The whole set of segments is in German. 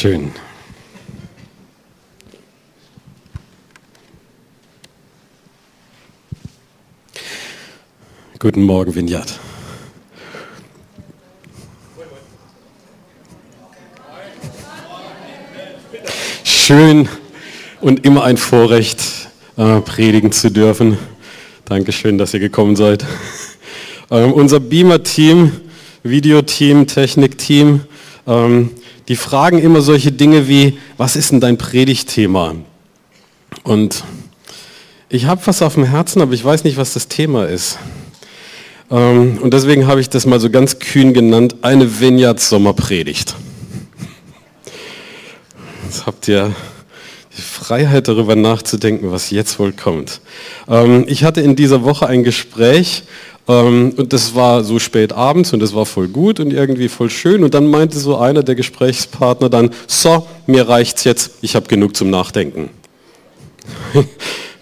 Dankeschön. Guten Morgen, Vignat. Schön und immer ein Vorrecht, äh, predigen zu dürfen. Dankeschön, dass ihr gekommen seid. Ähm, unser Beamer-Team, Videoteam, Technikteam, ähm, die fragen immer solche Dinge wie, was ist denn dein Predigtthema? Und ich habe was auf dem Herzen, aber ich weiß nicht, was das Thema ist. Ähm, und deswegen habe ich das mal so ganz kühn genannt, eine Vineyard-Sommerpredigt. Jetzt habt ihr die Freiheit darüber nachzudenken, was jetzt wohl kommt. Ähm, ich hatte in dieser Woche ein Gespräch und das war so spät abends und das war voll gut und irgendwie voll schön. Und dann meinte so einer der Gesprächspartner dann, so, mir reicht's jetzt, ich habe genug zum Nachdenken.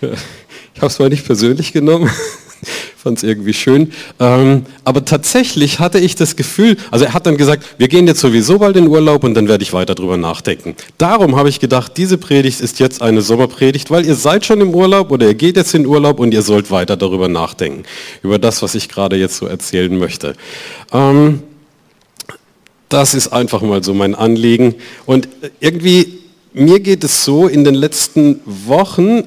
ich habe es mal nicht persönlich genommen, fand es irgendwie schön. Ähm, aber tatsächlich hatte ich das Gefühl, also er hat dann gesagt, wir gehen jetzt sowieso bald in Urlaub und dann werde ich weiter drüber nachdenken. Darum habe ich gedacht, diese Predigt ist jetzt eine Sommerpredigt, weil ihr seid schon im Urlaub oder ihr geht jetzt in Urlaub und ihr sollt weiter darüber nachdenken. Über das, was ich gerade jetzt so erzählen möchte. Ähm, das ist einfach mal so mein Anliegen. Und irgendwie, mir geht es so in den letzten Wochen,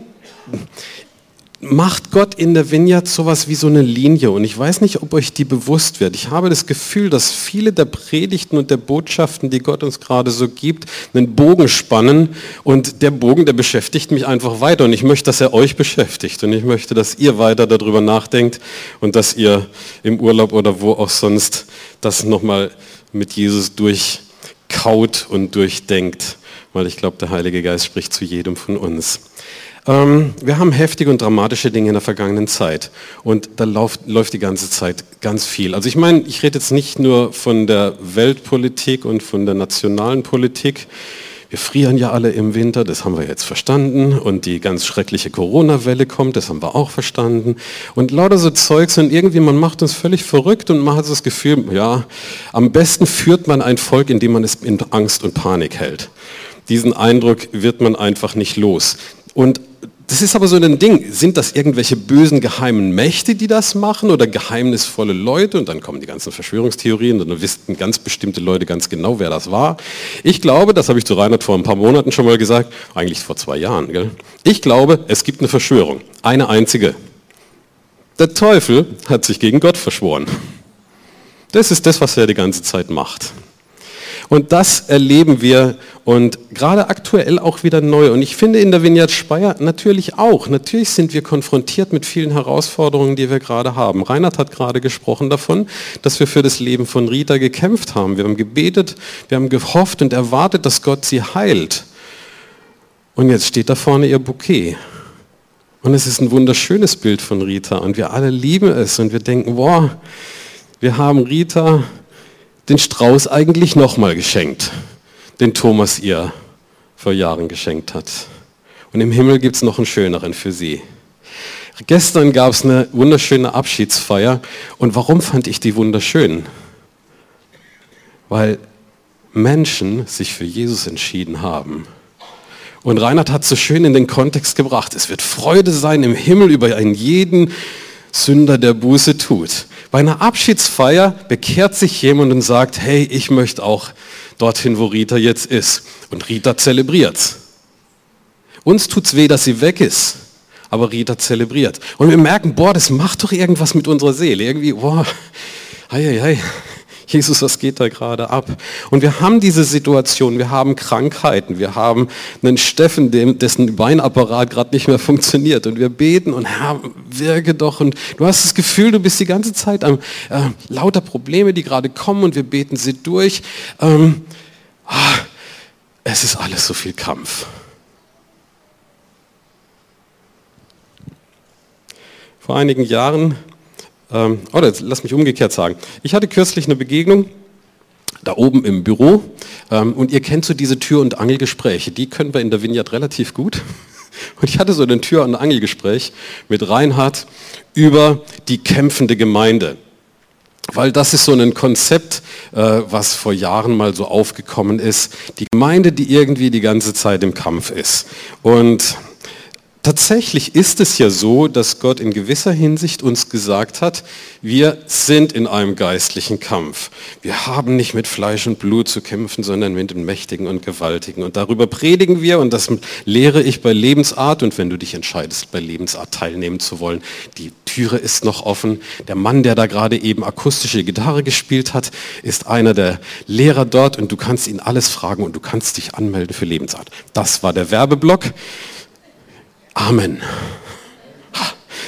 macht Gott in der Vineyard sowas wie so eine Linie? Und ich weiß nicht, ob euch die bewusst wird. Ich habe das Gefühl, dass viele der Predigten und der Botschaften, die Gott uns gerade so gibt, einen Bogen spannen. Und der Bogen, der beschäftigt mich einfach weiter. Und ich möchte, dass er euch beschäftigt. Und ich möchte, dass ihr weiter darüber nachdenkt und dass ihr im Urlaub oder wo auch sonst das nochmal mit Jesus durchkaut und durchdenkt, weil ich glaube, der Heilige Geist spricht zu jedem von uns. Ähm, wir haben heftige und dramatische Dinge in der vergangenen Zeit und da läuft, läuft die ganze Zeit ganz viel. Also ich meine, ich rede jetzt nicht nur von der Weltpolitik und von der nationalen Politik. Wir frieren ja alle im Winter, das haben wir jetzt verstanden. Und die ganz schreckliche Corona-Welle kommt, das haben wir auch verstanden. Und lauter so Zeugs und irgendwie, man macht uns völlig verrückt und man hat das Gefühl, ja, am besten führt man ein Volk, indem man es in Angst und Panik hält. Diesen Eindruck wird man einfach nicht los. Und das ist aber so ein Ding. Sind das irgendwelche bösen geheimen Mächte, die das machen oder geheimnisvolle Leute? Und dann kommen die ganzen Verschwörungstheorien und dann wissen ganz bestimmte Leute ganz genau, wer das war. Ich glaube, das habe ich zu Reinhard vor ein paar Monaten schon mal gesagt, eigentlich vor zwei Jahren. Gell? Ich glaube, es gibt eine Verschwörung. Eine einzige. Der Teufel hat sich gegen Gott verschworen. Das ist das, was er die ganze Zeit macht. Und das erleben wir und gerade aktuell auch wieder neu. Und ich finde in der Vineyard Speyer natürlich auch. Natürlich sind wir konfrontiert mit vielen Herausforderungen, die wir gerade haben. Reinhard hat gerade gesprochen davon, dass wir für das Leben von Rita gekämpft haben. Wir haben gebetet, wir haben gehofft und erwartet, dass Gott sie heilt. Und jetzt steht da vorne ihr Bouquet. Und es ist ein wunderschönes Bild von Rita und wir alle lieben es und wir denken, boah, wir haben Rita den Strauß eigentlich nochmal geschenkt, den Thomas ihr vor Jahren geschenkt hat. Und im Himmel gibt es noch einen schöneren für sie. Gestern gab es eine wunderschöne Abschiedsfeier. Und warum fand ich die wunderschön? Weil Menschen sich für Jesus entschieden haben. Und Reinhard hat so schön in den Kontext gebracht, es wird Freude sein im Himmel über einen jeden Sünder, der Buße tut. Bei einer Abschiedsfeier bekehrt sich jemand und sagt, hey, ich möchte auch dorthin, wo Rita jetzt ist. Und Rita zelebriert. Uns tut's weh, dass sie weg ist, aber Rita zelebriert. Und wir merken, boah, das macht doch irgendwas mit unserer Seele. Irgendwie, boah, hei, hei, hei. Jesus, was geht da gerade ab? Und wir haben diese Situation, wir haben Krankheiten, wir haben einen Steffen, dessen Weinapparat gerade nicht mehr funktioniert und wir beten und Herr, wirke doch und du hast das Gefühl, du bist die ganze Zeit am äh, lauter Probleme, die gerade kommen und wir beten sie durch. Ähm, ah, es ist alles so viel Kampf. Vor einigen Jahren ähm, oder lass mich umgekehrt sagen. Ich hatte kürzlich eine Begegnung da oben im Büro ähm, und ihr kennt so diese Tür- und Angelgespräche. Die können wir in der Vignette relativ gut. Und ich hatte so ein Tür- und Angelgespräch mit Reinhard über die kämpfende Gemeinde. Weil das ist so ein Konzept, äh, was vor Jahren mal so aufgekommen ist. Die Gemeinde, die irgendwie die ganze Zeit im Kampf ist. Und Tatsächlich ist es ja so, dass Gott in gewisser Hinsicht uns gesagt hat, wir sind in einem geistlichen Kampf. Wir haben nicht mit Fleisch und Blut zu kämpfen, sondern mit den Mächtigen und Gewaltigen. Und darüber predigen wir und das lehre ich bei Lebensart. Und wenn du dich entscheidest, bei Lebensart teilnehmen zu wollen, die Türe ist noch offen. Der Mann, der da gerade eben akustische Gitarre gespielt hat, ist einer der Lehrer dort und du kannst ihn alles fragen und du kannst dich anmelden für Lebensart. Das war der Werbeblock. Amen.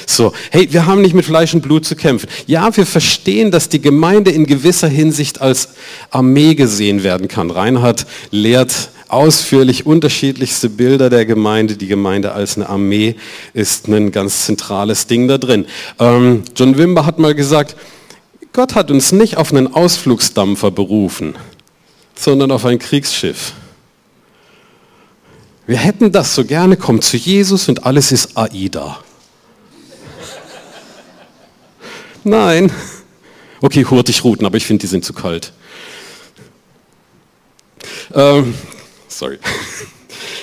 So, hey, wir haben nicht mit Fleisch und Blut zu kämpfen. Ja, wir verstehen, dass die Gemeinde in gewisser Hinsicht als Armee gesehen werden kann. Reinhard lehrt ausführlich unterschiedlichste Bilder der Gemeinde. Die Gemeinde als eine Armee ist ein ganz zentrales Ding da drin. Ähm, John Wimber hat mal gesagt, Gott hat uns nicht auf einen Ausflugsdampfer berufen, sondern auf ein Kriegsschiff. Wir hätten das so gerne, kommt zu Jesus und alles ist AIDA. Nein. Okay, Hurtigruten, aber ich finde, die sind zu kalt. Ähm, sorry.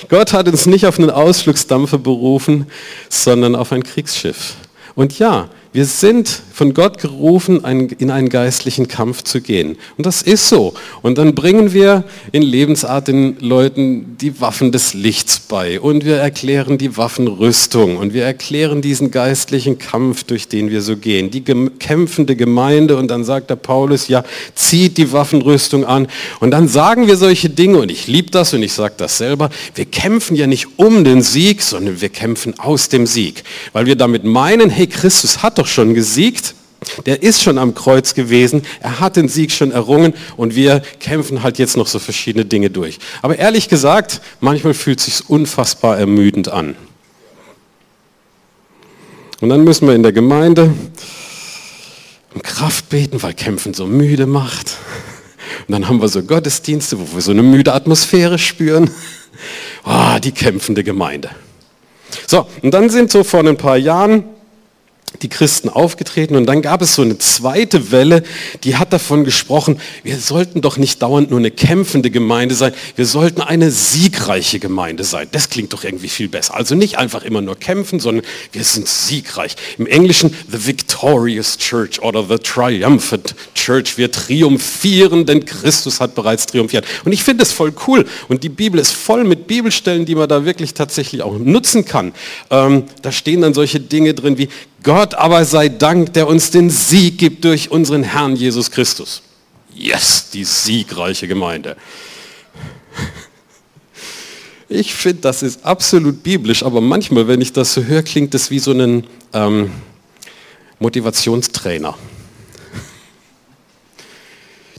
Gott hat uns nicht auf einen Ausflugsdampfer berufen, sondern auf ein Kriegsschiff. Und ja, wir sind von Gott gerufen, in einen geistlichen Kampf zu gehen. Und das ist so. Und dann bringen wir in Lebensart den Leuten die Waffen des Lichts bei. Und wir erklären die Waffenrüstung. Und wir erklären diesen geistlichen Kampf, durch den wir so gehen. Die kämpfende Gemeinde. Und dann sagt der Paulus, ja, zieht die Waffenrüstung an. Und dann sagen wir solche Dinge. Und ich liebe das und ich sage das selber. Wir kämpfen ja nicht um den Sieg, sondern wir kämpfen aus dem Sieg. Weil wir damit meinen, hey, Christus hat doch schon gesiegt. Der ist schon am Kreuz gewesen, er hat den Sieg schon errungen und wir kämpfen halt jetzt noch so verschiedene Dinge durch. Aber ehrlich gesagt, manchmal fühlt sich unfassbar ermüdend an. Und dann müssen wir in der Gemeinde um Kraft beten, weil Kämpfen so müde macht. Und dann haben wir so Gottesdienste, wo wir so eine müde Atmosphäre spüren. Oh, die kämpfende Gemeinde. So, und dann sind so vor ein paar Jahren die Christen aufgetreten und dann gab es so eine zweite Welle, die hat davon gesprochen, wir sollten doch nicht dauernd nur eine kämpfende Gemeinde sein, wir sollten eine siegreiche Gemeinde sein. Das klingt doch irgendwie viel besser. Also nicht einfach immer nur kämpfen, sondern wir sind siegreich. Im Englischen the victorious church oder the triumphant church. Wir triumphieren, denn Christus hat bereits triumphiert. Und ich finde es voll cool und die Bibel ist voll mit Bibelstellen, die man da wirklich tatsächlich auch nutzen kann. Ähm, da stehen dann solche Dinge drin wie Gott aber sei Dank, der uns den Sieg gibt durch unseren Herrn Jesus Christus. Yes, die siegreiche Gemeinde. Ich finde, das ist absolut biblisch, aber manchmal, wenn ich das so höre, klingt das wie so ein ähm, Motivationstrainer.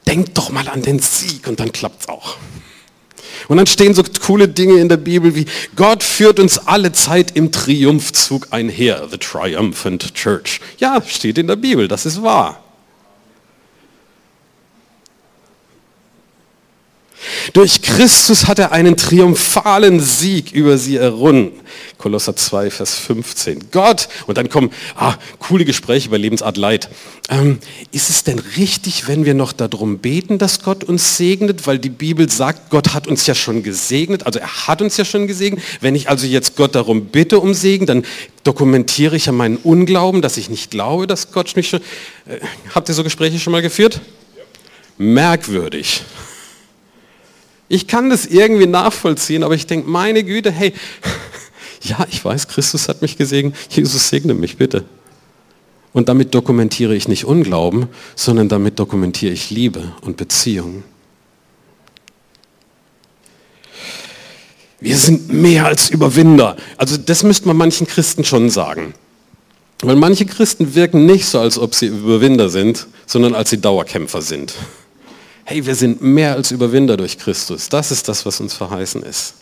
Denkt doch mal an den Sieg und dann klappt es auch. Und dann stehen so coole Dinge in der Bibel wie, Gott führt uns alle Zeit im Triumphzug einher, the triumphant church. Ja, steht in der Bibel, das ist wahr. Durch Christus hat er einen triumphalen Sieg über sie errungen. Kolosser 2, Vers 15. Gott, und dann kommen ah, coole Gespräche über Lebensart Leid. Ähm, ist es denn richtig, wenn wir noch darum beten, dass Gott uns segnet? Weil die Bibel sagt, Gott hat uns ja schon gesegnet, also er hat uns ja schon gesegnet. Wenn ich also jetzt Gott darum bitte um Segen, dann dokumentiere ich ja meinen Unglauben, dass ich nicht glaube, dass Gott mich schon... Äh, habt ihr so Gespräche schon mal geführt? Merkwürdig. Ich kann das irgendwie nachvollziehen, aber ich denke, meine Güte, hey, ja, ich weiß, Christus hat mich gesegnet, Jesus segne mich bitte. Und damit dokumentiere ich nicht Unglauben, sondern damit dokumentiere ich Liebe und Beziehung. Wir sind mehr als Überwinder. Also das müsste man manchen Christen schon sagen. Weil manche Christen wirken nicht so, als ob sie Überwinder sind, sondern als sie Dauerkämpfer sind. Hey, wir sind mehr als Überwinder durch Christus. Das ist das, was uns verheißen ist.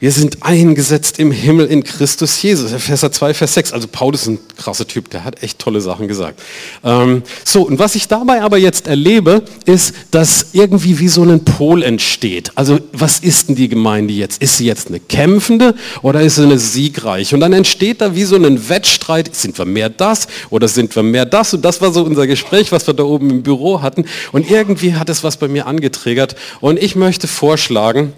Wir sind eingesetzt im Himmel in Christus Jesus. Epheser 2, Vers 6. Also Paulus ist ein krasser Typ, der hat echt tolle Sachen gesagt. Ähm, so, und was ich dabei aber jetzt erlebe, ist, dass irgendwie wie so ein Pol entsteht. Also was ist denn die Gemeinde jetzt? Ist sie jetzt eine kämpfende oder ist sie eine siegreich? Und dann entsteht da wie so ein Wettstreit. Sind wir mehr das oder sind wir mehr das? Und das war so unser Gespräch, was wir da oben im Büro hatten. Und irgendwie hat es was bei mir angetriggert. Und ich möchte vorschlagen,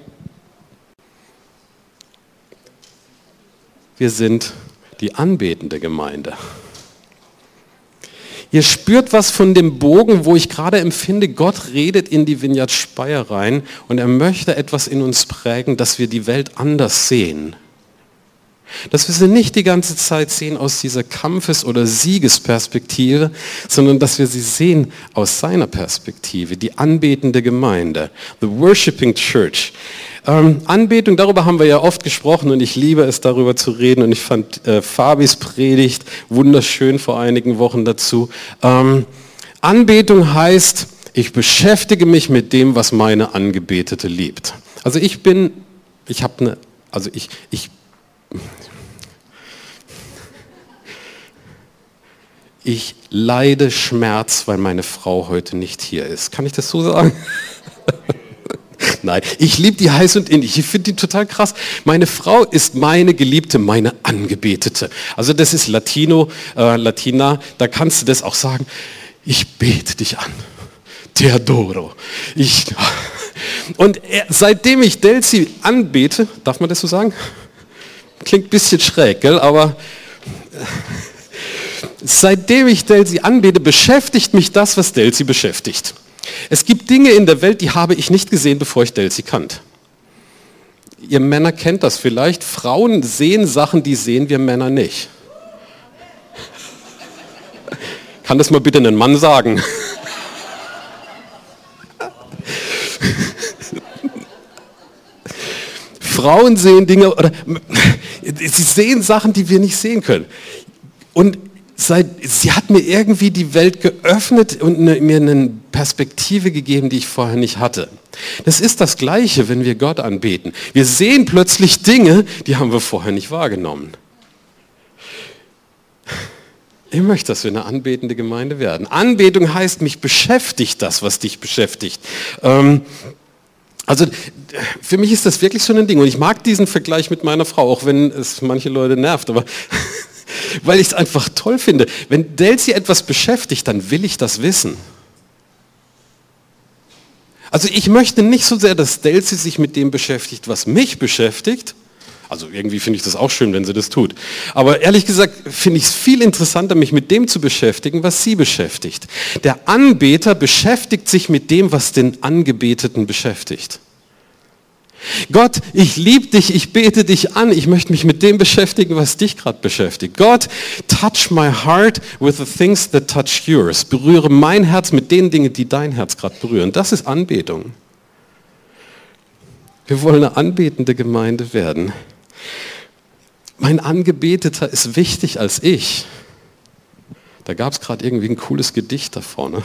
wir sind die anbetende Gemeinde. Ihr spürt was von dem Bogen, wo ich gerade empfinde, Gott redet in die Vineyard Speyer rein und er möchte etwas in uns prägen, dass wir die Welt anders sehen. Dass wir sie nicht die ganze Zeit sehen aus dieser Kampfes- oder Siegesperspektive, sondern dass wir sie sehen aus seiner Perspektive, die anbetende Gemeinde, the worshiping church. Ähm, Anbetung, darüber haben wir ja oft gesprochen und ich liebe es, darüber zu reden und ich fand äh, Fabis Predigt wunderschön vor einigen Wochen dazu. Ähm, Anbetung heißt, ich beschäftige mich mit dem, was meine Angebetete liebt. Also ich bin, ich habe eine, also ich, ich, ich leide Schmerz, weil meine Frau heute nicht hier ist. Kann ich das so sagen? Nein, ich liebe die heiß und innig. Ich finde die total krass. Meine Frau ist meine Geliebte, meine Angebetete. Also das ist Latino, äh, Latina. Da kannst du das auch sagen. Ich bete dich an. Teodoro. Ich, und er, seitdem ich Delsi anbete, darf man das so sagen? Klingt ein bisschen schräg, gell? aber seitdem ich Delsi anbete, beschäftigt mich das, was Delsi beschäftigt. Es gibt Dinge in der Welt, die habe ich nicht gesehen, bevor ich Delsi kannt. Ihr Männer kennt das vielleicht. Frauen sehen Sachen, die sehen wir Männer nicht. Kann das mal bitte ein Mann sagen? Frauen sehen Dinge oder sie sehen Sachen, die wir nicht sehen können. Und seit, sie hat mir irgendwie die Welt geöffnet und eine, mir eine Perspektive gegeben, die ich vorher nicht hatte. Das ist das Gleiche, wenn wir Gott anbeten. Wir sehen plötzlich Dinge, die haben wir vorher nicht wahrgenommen. Ich möchte, dass wir eine anbetende Gemeinde werden. Anbetung heißt, mich beschäftigt das, was dich beschäftigt. Ähm, also für mich ist das wirklich so ein Ding. Und ich mag diesen Vergleich mit meiner Frau, auch wenn es manche Leute nervt. Aber weil ich es einfach toll finde. Wenn Delsi etwas beschäftigt, dann will ich das wissen. Also ich möchte nicht so sehr, dass Delsi sich mit dem beschäftigt, was mich beschäftigt. Also irgendwie finde ich das auch schön, wenn sie das tut. Aber ehrlich gesagt finde ich es viel interessanter, mich mit dem zu beschäftigen, was sie beschäftigt. Der Anbeter beschäftigt sich mit dem, was den Angebeteten beschäftigt. Gott, ich liebe dich, ich bete dich an, ich möchte mich mit dem beschäftigen, was dich gerade beschäftigt. Gott, touch my heart with the things that touch yours. Berühre mein Herz mit den Dingen, die dein Herz gerade berühren. Das ist Anbetung. Wir wollen eine anbetende Gemeinde werden. Mein Angebeteter ist wichtig als ich. Da gab es gerade irgendwie ein cooles Gedicht da vorne.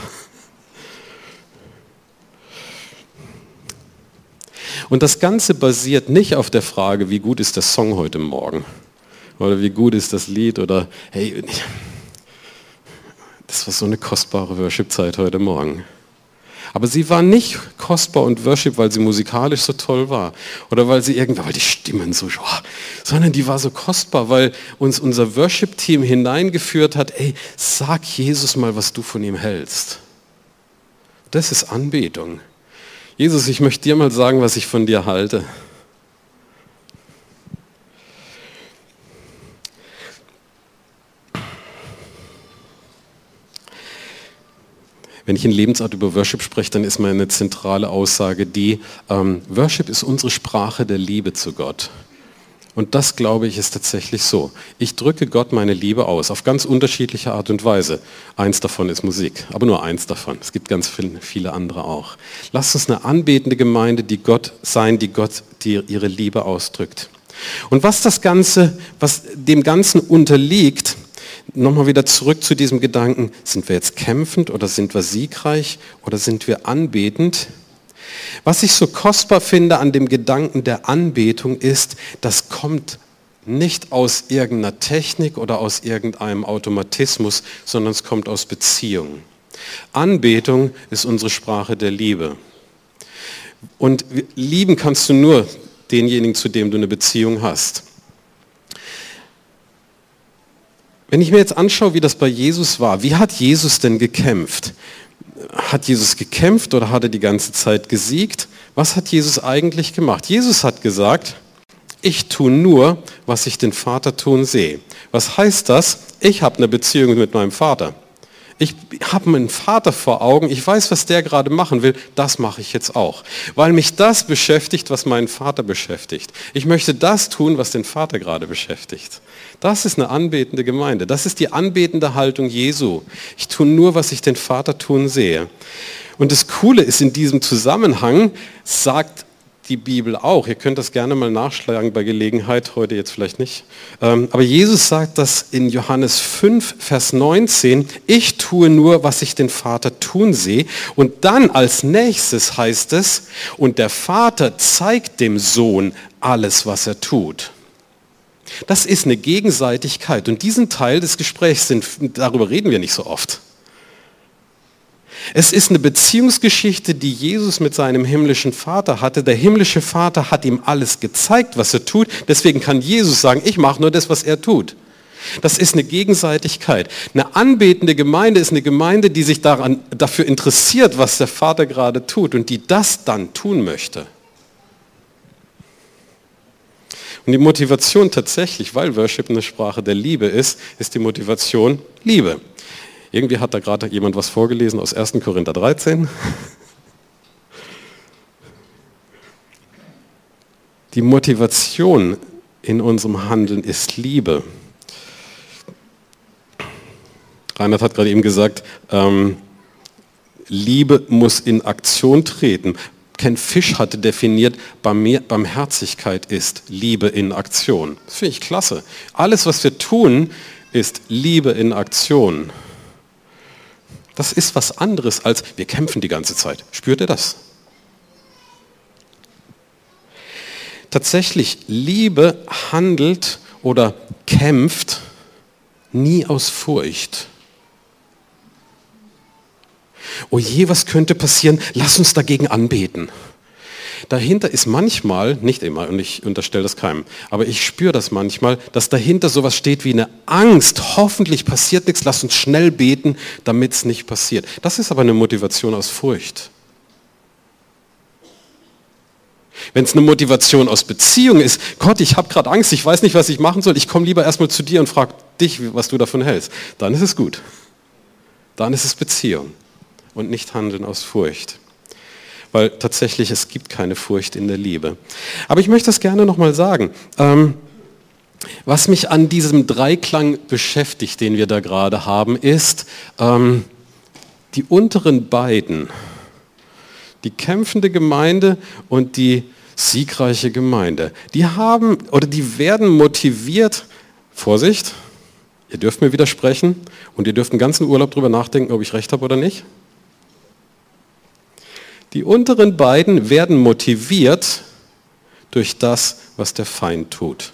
Und das Ganze basiert nicht auf der Frage, wie gut ist der Song heute Morgen oder wie gut ist das Lied oder hey, das war so eine kostbare Worship-Zeit heute Morgen. Aber sie war nicht kostbar und Worship, weil sie musikalisch so toll war oder weil sie irgendwie, weil die Stimmen so, oh, sondern die war so kostbar, weil uns unser Worship-Team hineingeführt hat, ey, sag Jesus mal, was du von ihm hältst. Das ist Anbetung. Jesus, ich möchte dir mal sagen, was ich von dir halte. Wenn ich in Lebensart über Worship spreche, dann ist meine zentrale Aussage die, ähm, Worship ist unsere Sprache der Liebe zu Gott. Und das, glaube ich, ist tatsächlich so. Ich drücke Gott meine Liebe aus, auf ganz unterschiedliche Art und Weise. Eins davon ist Musik, aber nur eins davon. Es gibt ganz viele andere auch. Lasst uns eine anbetende Gemeinde, die Gott sein, die Gott die ihre Liebe ausdrückt. Und was das Ganze, was dem Ganzen unterliegt, nochmal wieder zurück zu diesem Gedanken, sind wir jetzt kämpfend oder sind wir siegreich oder sind wir anbetend? Was ich so kostbar finde an dem Gedanken der Anbetung ist, das kommt nicht aus irgendeiner Technik oder aus irgendeinem Automatismus, sondern es kommt aus Beziehung. Anbetung ist unsere Sprache der Liebe. Und lieben kannst du nur denjenigen, zu dem du eine Beziehung hast. Wenn ich mir jetzt anschaue, wie das bei Jesus war, wie hat Jesus denn gekämpft? Hat Jesus gekämpft oder hat er die ganze Zeit gesiegt? Was hat Jesus eigentlich gemacht? Jesus hat gesagt, ich tue nur, was ich den Vater tun sehe. Was heißt das? Ich habe eine Beziehung mit meinem Vater. Ich habe meinen Vater vor Augen, ich weiß, was der gerade machen will, das mache ich jetzt auch. Weil mich das beschäftigt, was meinen Vater beschäftigt. Ich möchte das tun, was den Vater gerade beschäftigt. Das ist eine anbetende Gemeinde. Das ist die anbetende Haltung Jesu. Ich tue nur, was ich den Vater tun sehe. Und das Coole ist in diesem Zusammenhang, sagt die Bibel auch. Ihr könnt das gerne mal nachschlagen bei Gelegenheit, heute jetzt vielleicht nicht. Ähm, aber Jesus sagt das in Johannes 5, Vers 19, ich tue nur, was ich den Vater tun sehe. Und dann als nächstes heißt es, und der Vater zeigt dem Sohn alles, was er tut. Das ist eine Gegenseitigkeit und diesen Teil des Gesprächs, sind, darüber reden wir nicht so oft. Es ist eine Beziehungsgeschichte, die Jesus mit seinem himmlischen Vater hatte. Der himmlische Vater hat ihm alles gezeigt, was er tut. Deswegen kann Jesus sagen, ich mache nur das, was er tut. Das ist eine Gegenseitigkeit. Eine anbetende Gemeinde ist eine Gemeinde, die sich daran, dafür interessiert, was der Vater gerade tut und die das dann tun möchte. Und die Motivation tatsächlich, weil Worship eine Sprache der Liebe ist, ist die Motivation Liebe. Irgendwie hat da gerade jemand was vorgelesen aus 1. Korinther 13. Die Motivation in unserem Handeln ist Liebe. Reinhard hat gerade eben gesagt, ähm, Liebe muss in Aktion treten. Ken Fisch hatte definiert, Barmherzigkeit ist Liebe in Aktion. Das finde ich klasse. Alles, was wir tun, ist Liebe in Aktion. Das ist was anderes als wir kämpfen die ganze Zeit. Spürt ihr das? Tatsächlich, Liebe handelt oder kämpft nie aus Furcht. Oh je, was könnte passieren? Lass uns dagegen anbeten. Dahinter ist manchmal, nicht immer, und ich unterstelle das keinem, aber ich spüre das manchmal, dass dahinter sowas steht wie eine Angst. Hoffentlich passiert nichts, lass uns schnell beten, damit es nicht passiert. Das ist aber eine Motivation aus Furcht. Wenn es eine Motivation aus Beziehung ist, Gott, ich habe gerade Angst, ich weiß nicht, was ich machen soll, ich komme lieber erstmal zu dir und frage dich, was du davon hältst, dann ist es gut. Dann ist es Beziehung und nicht Handeln aus Furcht weil tatsächlich es gibt keine Furcht in der Liebe. Aber ich möchte das gerne nochmal sagen. Ähm, was mich an diesem Dreiklang beschäftigt, den wir da gerade haben, ist ähm, die unteren beiden, die kämpfende Gemeinde und die siegreiche Gemeinde. Die haben oder die werden motiviert, Vorsicht, ihr dürft mir widersprechen und ihr dürft einen ganzen Urlaub darüber nachdenken, ob ich recht habe oder nicht. Die unteren beiden werden motiviert durch das, was der Feind tut.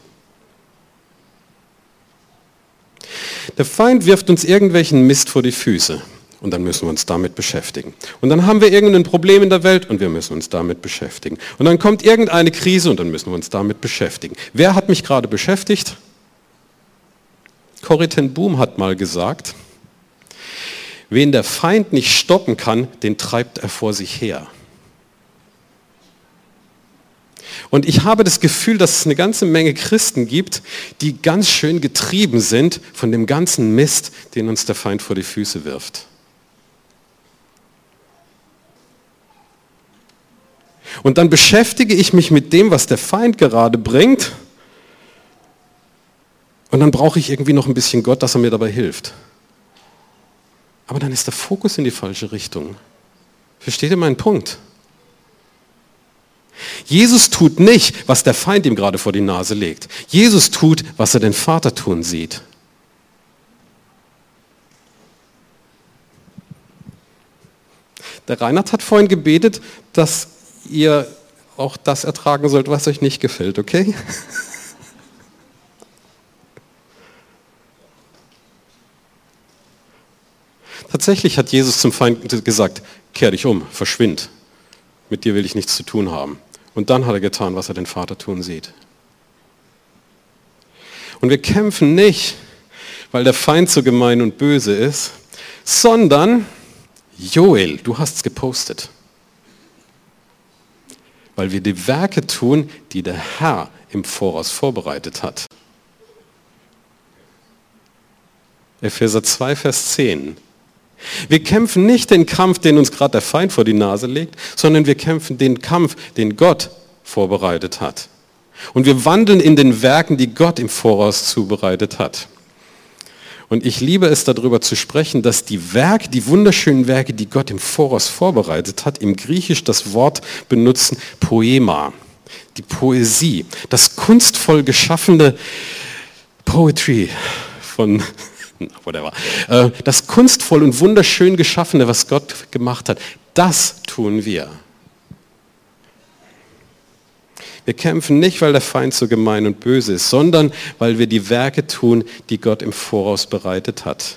Der Feind wirft uns irgendwelchen Mist vor die Füße und dann müssen wir uns damit beschäftigen. Und dann haben wir irgendein Problem in der Welt und wir müssen uns damit beschäftigen. Und dann kommt irgendeine Krise und dann müssen wir uns damit beschäftigen. Wer hat mich gerade beschäftigt? Corrie ten Boom hat mal gesagt, Wen der Feind nicht stoppen kann, den treibt er vor sich her. Und ich habe das Gefühl, dass es eine ganze Menge Christen gibt, die ganz schön getrieben sind von dem ganzen Mist, den uns der Feind vor die Füße wirft. Und dann beschäftige ich mich mit dem, was der Feind gerade bringt Und dann brauche ich irgendwie noch ein bisschen Gott, dass er mir dabei hilft. Aber dann ist der Fokus in die falsche Richtung. Versteht ihr meinen Punkt? Jesus tut nicht, was der Feind ihm gerade vor die Nase legt. Jesus tut, was er den Vater tun sieht. Der Reinhard hat vorhin gebetet, dass ihr auch das ertragen sollt, was euch nicht gefällt, okay? Tatsächlich hat Jesus zum Feind gesagt, kehr dich um, verschwind. Mit dir will ich nichts zu tun haben. Und dann hat er getan, was er den Vater tun sieht. Und wir kämpfen nicht, weil der Feind so gemein und böse ist, sondern, Joel, du hast es gepostet, weil wir die Werke tun, die der Herr im Voraus vorbereitet hat. Epheser 2, Vers 10. Wir kämpfen nicht den Kampf, den uns gerade der Feind vor die Nase legt, sondern wir kämpfen den Kampf, den Gott vorbereitet hat. Und wir wandeln in den Werken, die Gott im Voraus zubereitet hat. Und ich liebe es darüber zu sprechen, dass die Werke, die wunderschönen Werke, die Gott im Voraus vorbereitet hat, im Griechisch das Wort benutzen Poema, die Poesie, das kunstvoll geschaffene Poetry von whatever. Äh, das kunstvoll und wunderschön geschaffene, was Gott gemacht hat, das tun wir. Wir kämpfen nicht, weil der Feind so gemein und böse ist, sondern weil wir die Werke tun, die Gott im Voraus bereitet hat.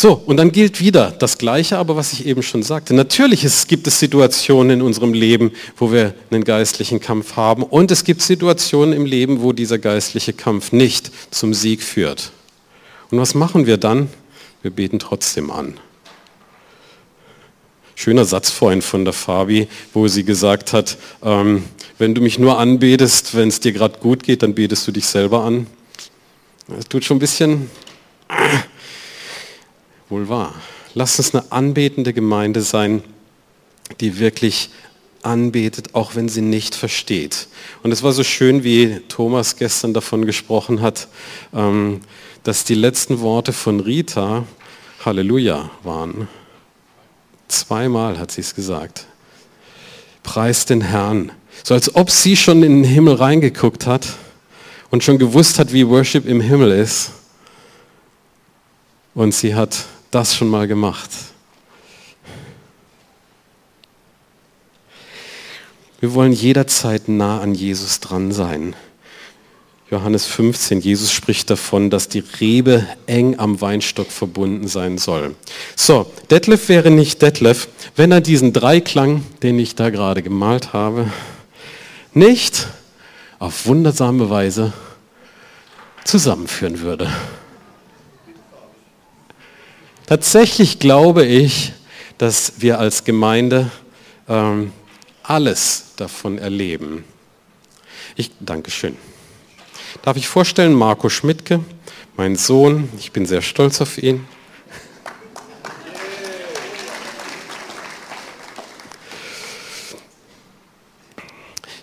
So, und dann gilt wieder das Gleiche, aber was ich eben schon sagte. Natürlich gibt es Situationen in unserem Leben, wo wir einen geistlichen Kampf haben und es gibt Situationen im Leben, wo dieser geistliche Kampf nicht zum Sieg führt. Und was machen wir dann? Wir beten trotzdem an. Schöner Satz vorhin von der Fabi, wo sie gesagt hat, ähm, wenn du mich nur anbetest, wenn es dir gerade gut geht, dann betest du dich selber an. Das tut schon ein bisschen wohl wahr. Lasst uns eine anbetende Gemeinde sein, die wirklich anbetet, auch wenn sie nicht versteht. Und es war so schön, wie Thomas gestern davon gesprochen hat, ähm, dass die letzten Worte von Rita Halleluja waren. Zweimal hat sie es gesagt. Preis den Herrn. So als ob sie schon in den Himmel reingeguckt hat und schon gewusst hat, wie Worship im Himmel ist. Und sie hat das schon mal gemacht. Wir wollen jederzeit nah an Jesus dran sein. Johannes 15, Jesus spricht davon, dass die Rebe eng am Weinstock verbunden sein soll. So, Detlef wäre nicht Detlef, wenn er diesen Dreiklang, den ich da gerade gemalt habe, nicht auf wundersame Weise zusammenführen würde. Tatsächlich glaube ich, dass wir als Gemeinde ähm, alles davon erleben. Ich danke schön. Darf ich vorstellen, Marco Schmidtke, mein Sohn, ich bin sehr stolz auf ihn.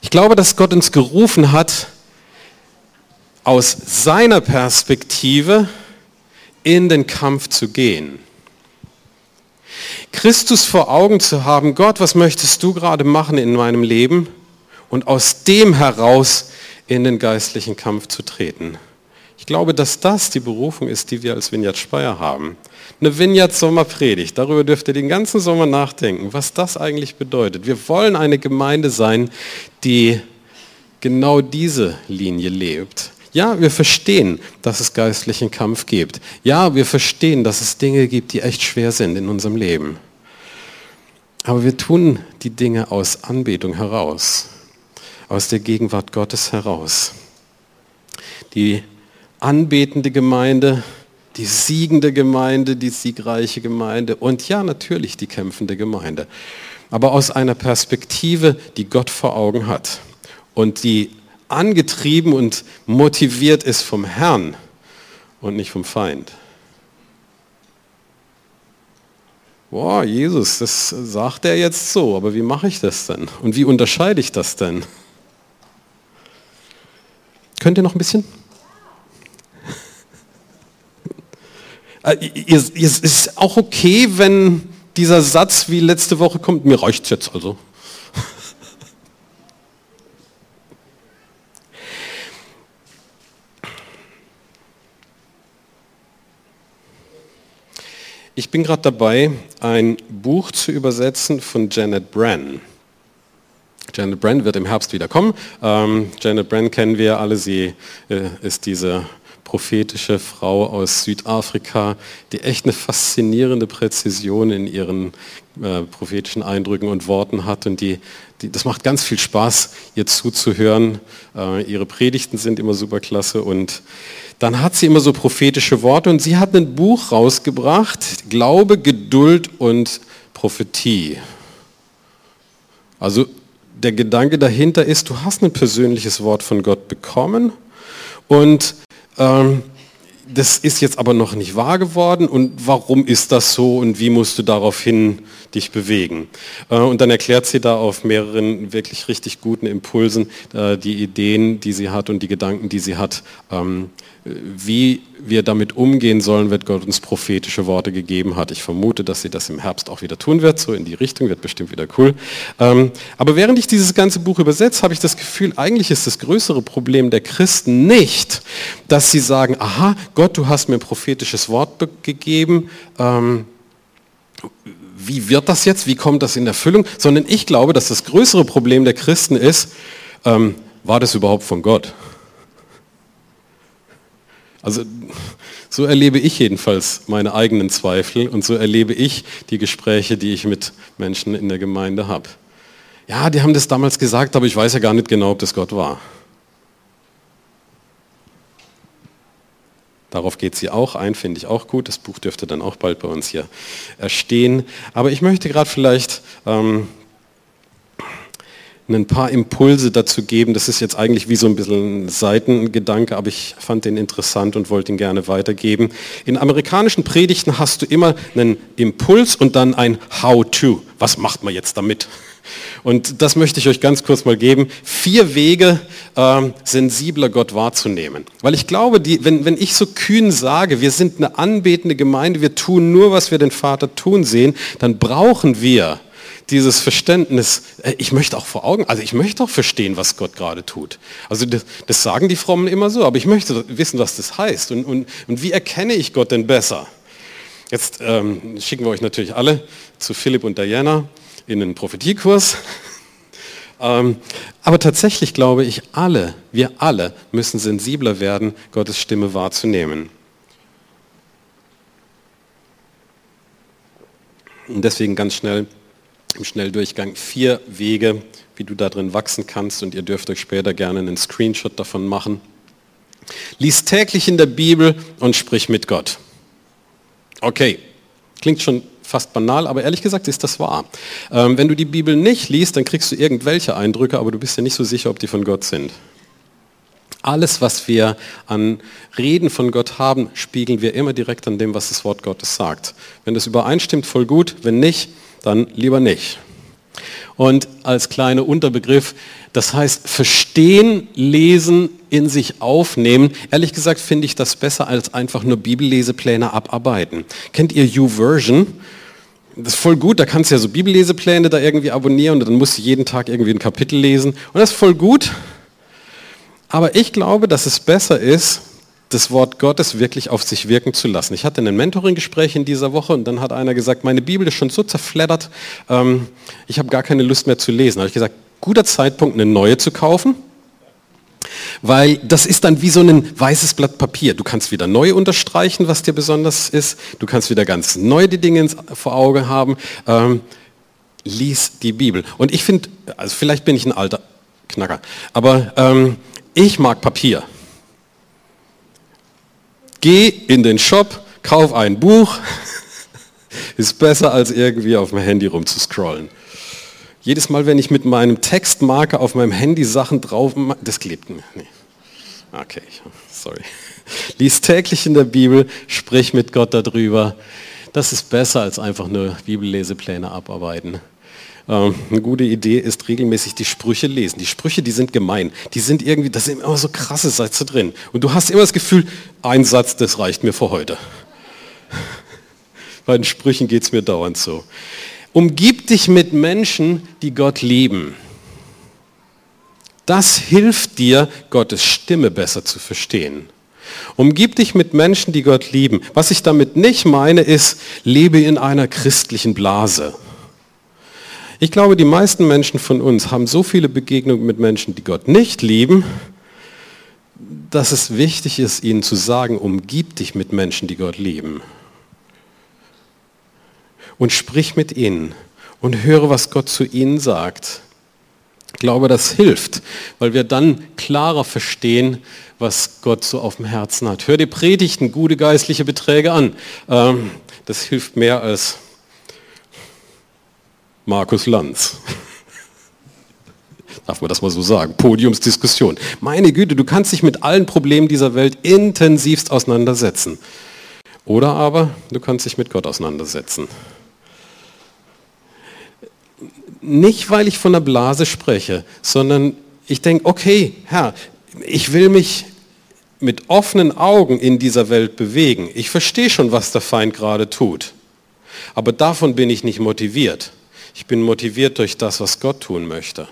Ich glaube, dass Gott uns gerufen hat, aus seiner Perspektive in den Kampf zu gehen. Christus vor Augen zu haben, Gott, was möchtest du gerade machen in meinem Leben? Und aus dem heraus in den geistlichen Kampf zu treten. Ich glaube, dass das die Berufung ist, die wir als Vineyard Speyer haben. Eine Vineyard Sommerpredigt, darüber dürft ihr den ganzen Sommer nachdenken, was das eigentlich bedeutet. Wir wollen eine Gemeinde sein, die genau diese Linie lebt. Ja, wir verstehen, dass es geistlichen Kampf gibt. Ja, wir verstehen, dass es Dinge gibt, die echt schwer sind in unserem Leben. Aber wir tun die Dinge aus Anbetung heraus, aus der Gegenwart Gottes heraus. Die anbetende Gemeinde, die siegende Gemeinde, die siegreiche Gemeinde und ja, natürlich die kämpfende Gemeinde. Aber aus einer Perspektive, die Gott vor Augen hat und die angetrieben und motiviert ist vom Herrn und nicht vom Feind. Boah, Jesus, das sagt er jetzt so, aber wie mache ich das denn? Und wie unterscheide ich das denn? Könnt ihr noch ein bisschen? Äh, es ist auch okay, wenn dieser Satz wie letzte Woche kommt, mir reicht es jetzt also. Ich bin gerade dabei, ein Buch zu übersetzen von Janet Brenn. Janet Brenn wird im Herbst wieder kommen. Ähm, Janet Brenn kennen wir alle. Sie äh, ist diese prophetische Frau aus Südafrika, die echt eine faszinierende Präzision in ihren äh, prophetischen Eindrücken und Worten hat. Und die, die, das macht ganz viel Spaß, ihr zuzuhören. Äh, ihre Predigten sind immer super klasse und dann hat sie immer so prophetische Worte und sie hat ein Buch rausgebracht, Glaube, Geduld und Prophetie. Also der Gedanke dahinter ist, du hast ein persönliches Wort von Gott bekommen und ähm, das ist jetzt aber noch nicht wahr geworden und warum ist das so und wie musst du daraufhin dich bewegen? Äh, und dann erklärt sie da auf mehreren wirklich richtig guten Impulsen äh, die Ideen, die sie hat und die Gedanken, die sie hat, ähm, wie wir damit umgehen sollen, wird Gott uns prophetische Worte gegeben hat. Ich vermute, dass sie das im Herbst auch wieder tun wird, so in die Richtung, wird bestimmt wieder cool. Ähm, aber während ich dieses ganze Buch übersetze, habe ich das Gefühl, eigentlich ist das größere Problem der Christen nicht, dass sie sagen, aha, Gott, du hast mir ein prophetisches Wort gegeben, ähm, wie wird das jetzt, wie kommt das in Erfüllung, sondern ich glaube, dass das größere Problem der Christen ist, ähm, war das überhaupt von Gott? Also so erlebe ich jedenfalls meine eigenen Zweifel und so erlebe ich die Gespräche, die ich mit Menschen in der Gemeinde habe. Ja, die haben das damals gesagt, aber ich weiß ja gar nicht genau, ob das Gott war. Darauf geht sie auch ein, finde ich auch gut. Das Buch dürfte dann auch bald bei uns hier erstehen. Aber ich möchte gerade vielleicht ähm, ein paar Impulse dazu geben. Das ist jetzt eigentlich wie so ein bisschen ein Seitengedanke, aber ich fand den interessant und wollte ihn gerne weitergeben. In amerikanischen Predigten hast du immer einen Impuls und dann ein How-to. Was macht man jetzt damit? Und das möchte ich euch ganz kurz mal geben. Vier Wege, äh, sensibler Gott wahrzunehmen. Weil ich glaube, die, wenn, wenn ich so kühn sage, wir sind eine anbetende Gemeinde, wir tun nur, was wir den Vater tun sehen, dann brauchen wir dieses Verständnis, äh, ich möchte auch vor Augen, also ich möchte auch verstehen, was Gott gerade tut. Also das, das, sagen die Frommen immer so, aber ich möchte wissen, was das heißt und, und, und wie erkenne ich Gott denn besser? Jetzt ähm, schicken wir euch natürlich alle zu Philipp und Diana in einen Prophetiekurs. ähm, aber tatsächlich glaube ich, alle, wir alle müssen sensibler werden, Gottes Stimme wahrzunehmen. Und deswegen ganz schnell im Schnelldurchgang vier Wege, wie du da drin wachsen kannst und ihr dürft euch später gerne einen Screenshot davon machen. Lies täglich in der Bibel und sprich mit Gott. Okay, klingt schon fast banal, aber ehrlich gesagt ist das wahr. Ähm, wenn du die Bibel nicht liest, dann kriegst du irgendwelche Eindrücke, aber du bist ja nicht so sicher, ob die von Gott sind. Alles, was wir an Reden von Gott haben, spiegeln wir immer direkt an dem, was das Wort Gottes sagt. Wenn das übereinstimmt, voll gut. Wenn nicht, dann lieber nicht. Und als kleiner Unterbegriff, das heißt verstehen, lesen, in sich aufnehmen. Ehrlich gesagt finde ich das besser als einfach nur Bibellesepläne abarbeiten. Kennt ihr YouVersion? Das ist voll gut, da kannst du ja so Bibellesepläne da irgendwie abonnieren und dann musst du jeden Tag irgendwie ein Kapitel lesen. Und das ist voll gut. Aber ich glaube, dass es besser ist, das Wort Gottes wirklich auf sich wirken zu lassen. Ich hatte ein Mentoring-Gespräch in dieser Woche und dann hat einer gesagt, meine Bibel ist schon so zerfleddert, ähm, ich habe gar keine Lust mehr zu lesen. Da habe ich gesagt, guter Zeitpunkt, eine neue zu kaufen, weil das ist dann wie so ein weißes Blatt Papier. Du kannst wieder neu unterstreichen, was dir besonders ist. Du kannst wieder ganz neu die Dinge vor Augen haben. Ähm, lies die Bibel. Und ich finde, also vielleicht bin ich ein alter Knacker, aber ähm, ich mag Papier. Geh in den Shop, kauf ein Buch. Ist besser als irgendwie auf dem Handy rumzuscrollen. Jedes Mal, wenn ich mit meinem Textmarker auf meinem Handy Sachen drauf, das klebt mir. Nee. Okay, sorry. Lies täglich in der Bibel, sprich mit Gott darüber. Das ist besser als einfach nur Bibellesepläne abarbeiten. Ähm, eine gute Idee ist regelmäßig die Sprüche lesen. Die Sprüche, die sind gemein. Die sind irgendwie, da sind immer so krasse Sätze drin. Und du hast immer das Gefühl, ein Satz, das reicht mir für heute. Bei den Sprüchen geht es mir dauernd so. Umgib dich mit Menschen, die Gott lieben. Das hilft dir, Gottes Stimme besser zu verstehen. Umgib dich mit Menschen, die Gott lieben. Was ich damit nicht meine, ist, lebe in einer christlichen Blase. Ich glaube, die meisten Menschen von uns haben so viele Begegnungen mit Menschen, die Gott nicht lieben, dass es wichtig ist, ihnen zu sagen, umgib dich mit Menschen, die Gott lieben. Und sprich mit ihnen und höre, was Gott zu ihnen sagt. Ich glaube, das hilft, weil wir dann klarer verstehen, was Gott so auf dem Herzen hat. Hör dir Predigten, gute geistliche Beträge an. Ähm, das hilft mehr als Markus Lanz. Darf man das mal so sagen? Podiumsdiskussion. Meine Güte, du kannst dich mit allen Problemen dieser Welt intensivst auseinandersetzen. Oder aber du kannst dich mit Gott auseinandersetzen. Nicht, weil ich von der Blase spreche, sondern ich denke, okay, Herr, ich will mich mit offenen Augen in dieser Welt bewegen. Ich verstehe schon, was der Feind gerade tut. Aber davon bin ich nicht motiviert. Ich bin motiviert durch das, was Gott tun möchte.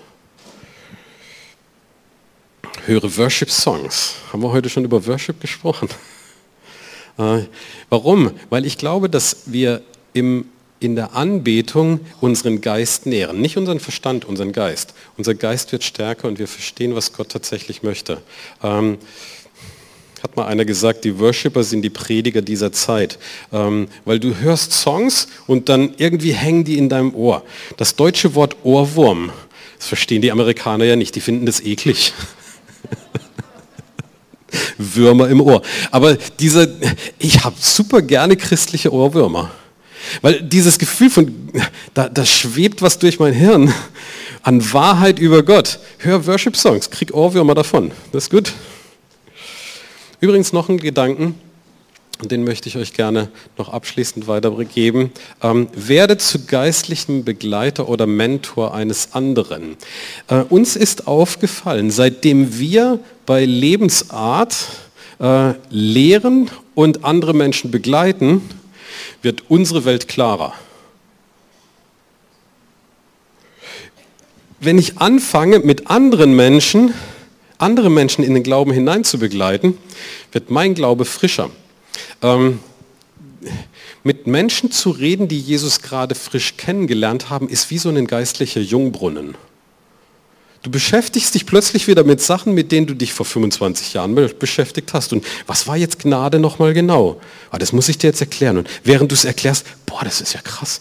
Höre Worship Songs. Haben wir heute schon über Worship gesprochen? Äh, warum? Weil ich glaube, dass wir im, in der Anbetung unseren Geist nähren. Nicht unseren Verstand, unseren Geist. Unser Geist wird stärker und wir verstehen, was Gott tatsächlich möchte. Ähm, hat mal einer gesagt, die Worshipper sind die Prediger dieser Zeit. Ähm, weil du hörst Songs und dann irgendwie hängen die in deinem Ohr. Das deutsche Wort Ohrwurm, das verstehen die Amerikaner ja nicht, die finden das eklig. Würmer im Ohr. Aber dieser, ich habe super gerne christliche Ohrwürmer. Weil dieses Gefühl von, da, da schwebt was durch mein Hirn an Wahrheit über Gott. Hör Worship-Songs, krieg Ohrwürmer davon. Das ist gut. Übrigens noch ein Gedanken, den möchte ich euch gerne noch abschließend weitergeben. Ähm, werde zu geistlichen Begleiter oder Mentor eines anderen. Äh, uns ist aufgefallen, seitdem wir bei Lebensart äh, lehren und andere Menschen begleiten, wird unsere Welt klarer. Wenn ich anfange mit anderen Menschen andere Menschen in den Glauben hinein zu begleiten, wird mein Glaube frischer. Ähm, mit Menschen zu reden, die Jesus gerade frisch kennengelernt haben, ist wie so ein geistlicher Jungbrunnen. Du beschäftigst dich plötzlich wieder mit Sachen, mit denen du dich vor 25 Jahren beschäftigt hast. Und was war jetzt Gnade nochmal genau? Ah, das muss ich dir jetzt erklären. Und während du es erklärst, boah, das ist ja krass.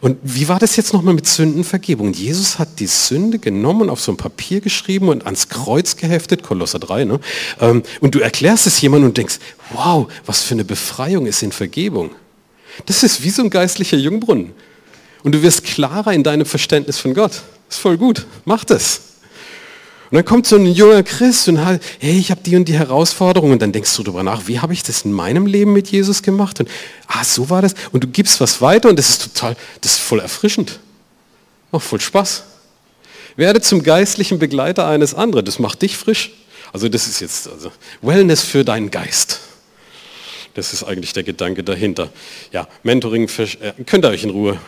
Und wie war das jetzt nochmal mit Sündenvergebung? Jesus hat die Sünde genommen, auf so ein Papier geschrieben und ans Kreuz geheftet, Kolosser 3, ne? Ähm, und du erklärst es jemandem und denkst, wow, was für eine Befreiung ist in Vergebung. Das ist wie so ein geistlicher Jungbrunnen. Und du wirst klarer in deinem Verständnis von Gott. Ist voll gut, mach das. Und dann kommt so ein junger Christ und hat, hey, ich habe die und die Herausforderung. Und dann denkst du darüber nach, wie habe ich das in meinem Leben mit Jesus gemacht? Und ah, so war das. Und du gibst was weiter und das ist total, das ist voll erfrischend. Auch voll Spaß. Werde zum geistlichen Begleiter eines anderen. Das macht dich frisch. Also das ist jetzt also Wellness für deinen Geist. Das ist eigentlich der Gedanke dahinter. Ja, Mentoring äh, könnt ihr euch in Ruhe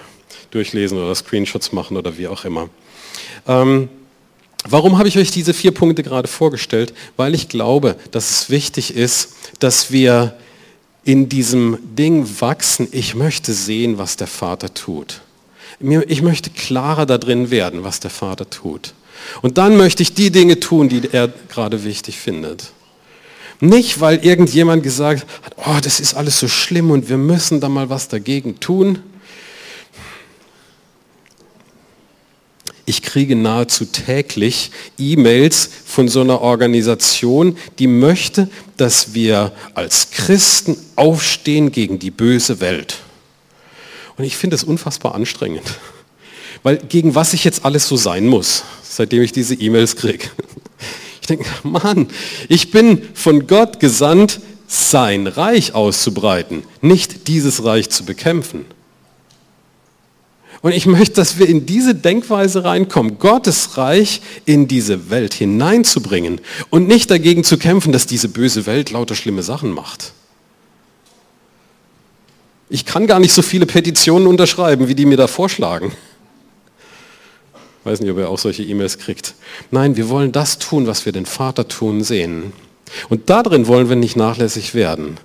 durchlesen oder Screenshots machen oder wie auch immer. Ähm, Warum habe ich euch diese vier Punkte gerade vorgestellt? Weil ich glaube, dass es wichtig ist, dass wir in diesem Ding wachsen. Ich möchte sehen, was der Vater tut. Ich möchte klarer darin werden, was der Vater tut. Und dann möchte ich die Dinge tun, die er gerade wichtig findet. Nicht, weil irgendjemand gesagt hat, oh, das ist alles so schlimm und wir müssen da mal was dagegen tun, Ich kriege nahezu täglich E-Mails von so einer Organisation, die möchte, dass wir als Christen aufstehen gegen die böse Welt. Und ich finde es unfassbar anstrengend, weil gegen was ich jetzt alles so sein muss, seitdem ich diese E-Mails kriege. Ich denke, Mann, ich bin von Gott gesandt, sein Reich auszubreiten, nicht dieses Reich zu bekämpfen. Und ich möchte, dass wir in diese Denkweise reinkommen, Gottes Reich in diese Welt hineinzubringen und nicht dagegen zu kämpfen, dass diese böse Welt lauter schlimme Sachen macht. Ich kann gar nicht so viele Petitionen unterschreiben, wie die mir da vorschlagen. Ich weiß nicht, ob ihr auch solche E-Mails kriegt. Nein, wir wollen das tun, was wir den Vater tun sehen. Und darin wollen wir nicht nachlässig werden.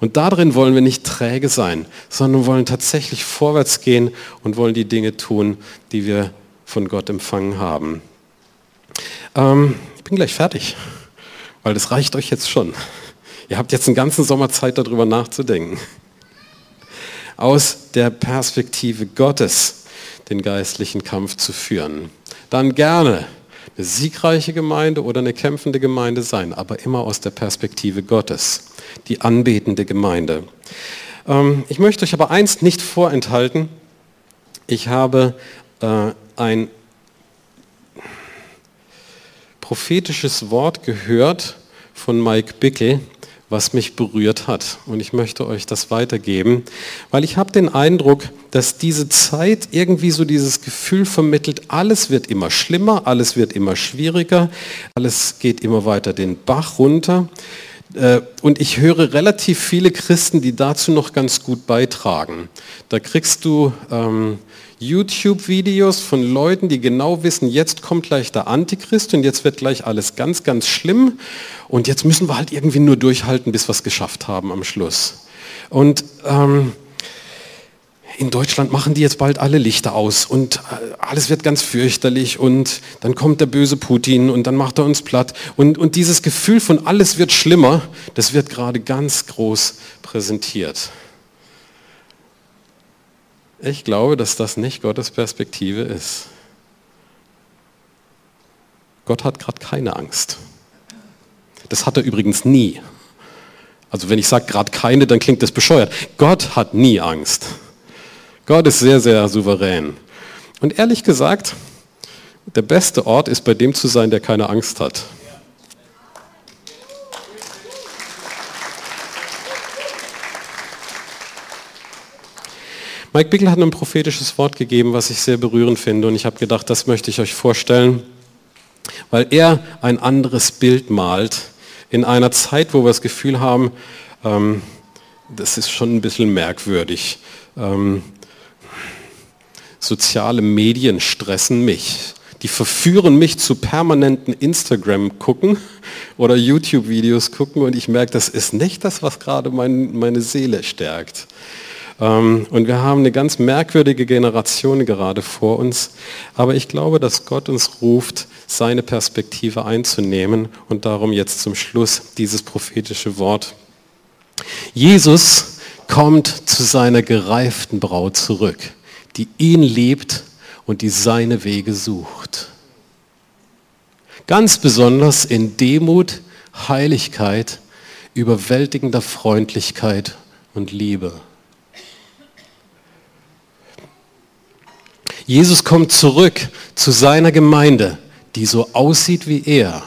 Und darin wollen wir nicht träge sein, sondern wollen tatsächlich vorwärts gehen und wollen die Dinge tun, die wir von Gott empfangen haben. Ähm, ich bin gleich fertig, weil das reicht euch jetzt schon. Ihr habt jetzt einen ganzen Sommer Zeit, darüber nachzudenken. Aus der Perspektive Gottes den geistlichen Kampf zu führen. Dann gerne eine siegreiche Gemeinde oder eine kämpfende Gemeinde sein, aber immer aus der Perspektive Gottes, die anbetende Gemeinde. Ähm, ich möchte euch aber eins nicht vorenthalten. Ich habe äh, ein prophetisches Wort gehört von Mike Bickel, was mich berührt hat. Und ich möchte euch das weitergeben, weil ich habe den Eindruck, dass diese Zeit irgendwie so dieses Gefühl vermittelt, alles wird immer schlimmer, alles wird immer schwieriger, alles geht immer weiter den Bach runter. Äh, und ich höre relativ viele Christen, die dazu noch ganz gut beitragen. Da kriegst du ähm, YouTube-Videos von Leuten, die genau wissen, jetzt kommt gleich der Antichrist und jetzt wird gleich alles ganz, ganz schlimm und jetzt müssen wir halt irgendwie nur durchhalten, bis wir es geschafft haben am Schluss. Und ähm, in Deutschland machen die jetzt bald alle Lichter aus und äh, alles wird ganz fürchterlich und dann kommt der böse Putin und dann macht er uns platt. Und, und dieses Gefühl von alles wird schlimmer, das wird gerade ganz groß präsentiert. Ich glaube, dass das nicht Gottes Perspektive ist. Gott hat gerade keine Angst. Das hat er übrigens nie. Also wenn ich sage gerade keine, dann klingt das bescheuert. Gott hat nie Angst. Gott ist sehr, sehr souverän. Und ehrlich gesagt, der beste Ort ist bei dem zu sein, der keine Angst hat. Mike Bickel hat ein prophetisches Wort gegeben, was ich sehr berührend finde. Und ich habe gedacht, das möchte ich euch vorstellen, weil er ein anderes Bild malt in einer Zeit, wo wir das Gefühl haben, ähm, das ist schon ein bisschen merkwürdig. Ähm, soziale Medien stressen mich. Die verführen mich zu permanenten Instagram gucken oder YouTube-Videos gucken und ich merke, das ist nicht das, was gerade mein, meine Seele stärkt. Ähm, und wir haben eine ganz merkwürdige Generation gerade vor uns. Aber ich glaube, dass Gott uns ruft, seine Perspektive einzunehmen. Und darum jetzt zum Schluss dieses prophetische Wort. Jesus kommt zu seiner gereiften Braut zurück, die ihn liebt und die seine Wege sucht. Ganz besonders in Demut, Heiligkeit, überwältigender Freundlichkeit und Liebe. Jesus kommt zurück zu seiner Gemeinde, die so aussieht wie er.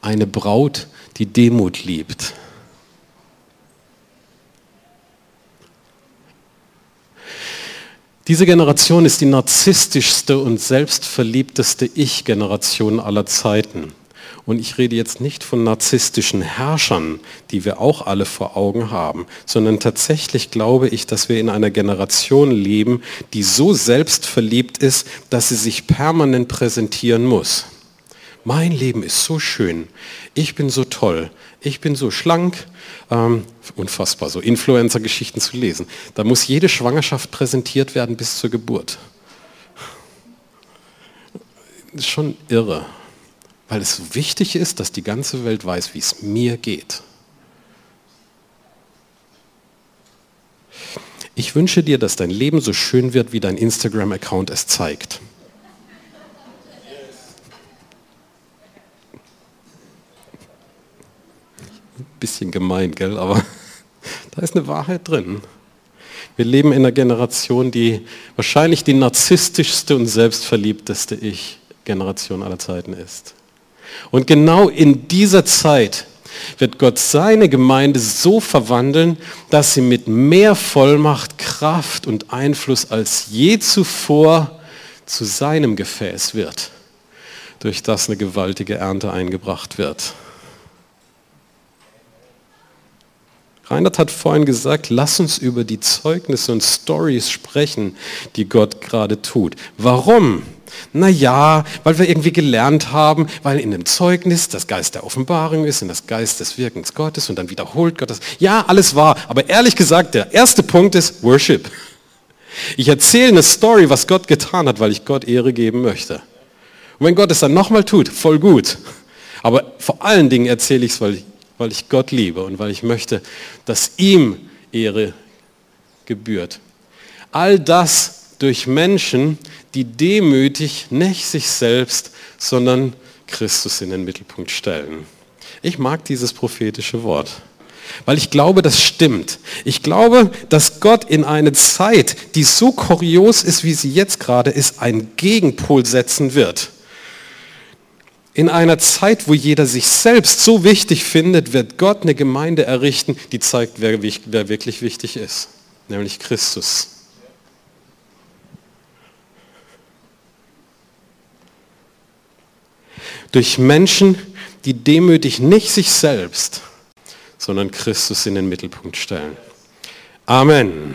Eine Braut, die Demut liebt. Diese Generation ist die narzisstischste und selbstverliebteste Ich-Generation aller Zeiten. Und ich rede jetzt nicht von narzisstischen Herrschern, die wir auch alle vor Augen haben, sondern tatsächlich glaube ich, dass wir in einer Generation leben, die so selbstverliebt ist, dass sie sich permanent präsentieren muss. Mein Leben ist so schön, ich bin so toll, ich bin so schlank, ähm, unfassbar, so Influencer-Geschichten zu lesen. Da muss jede Schwangerschaft präsentiert werden bis zur Geburt. Das ist schon irre weil es so wichtig ist, dass die ganze Welt weiß, wie es mir geht. Ich wünsche dir, dass dein Leben so schön wird, wie dein Instagram-Account es zeigt. Bisschen gemein, gell? Aber da ist eine Wahrheit drin. Wir leben in einer Generation, die wahrscheinlich die narzisstischste und selbstverliebteste Ich-Generation aller Zeiten ist. Und genau in dieser Zeit wird Gott seine Gemeinde so verwandeln, dass sie mit mehr Vollmacht, Kraft und Einfluss als je zuvor zu seinem Gefäß wird, durch das eine gewaltige Ernte eingebracht wird. Reinhard hat vorhin gesagt, lass uns über die Zeugnisse und Stories sprechen, die Gott gerade tut. Warum? Naja, weil wir irgendwie gelernt haben, weil in dem Zeugnis das Geist der Offenbarung ist und das Geist des Wirkens Gottes und dann wiederholt Gott das. Ja, alles wahr. Aber ehrlich gesagt, der erste Punkt ist Worship. Ich erzähle eine Story, was Gott getan hat, weil ich Gott Ehre geben möchte. Und wenn Gott es dann nochmal tut, voll gut. Aber vor allen Dingen erzähle ich es, weil ich weil ich Gott liebe und weil ich möchte, dass ihm Ehre gebührt. All das durch Menschen, die demütig nicht sich selbst, sondern Christus in den Mittelpunkt stellen. Ich mag dieses prophetische Wort, weil ich glaube, das stimmt. Ich glaube, dass Gott in eine Zeit, die so kurios ist, wie sie jetzt gerade ist, einen Gegenpol setzen wird. In einer Zeit, wo jeder sich selbst so wichtig findet, wird Gott eine Gemeinde errichten, die zeigt, wer, wer wirklich wichtig ist, nämlich Christus. Durch Menschen, die demütig nicht sich selbst, sondern Christus in den Mittelpunkt stellen. Amen.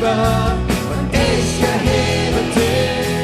Liebe und ich erhebe dich.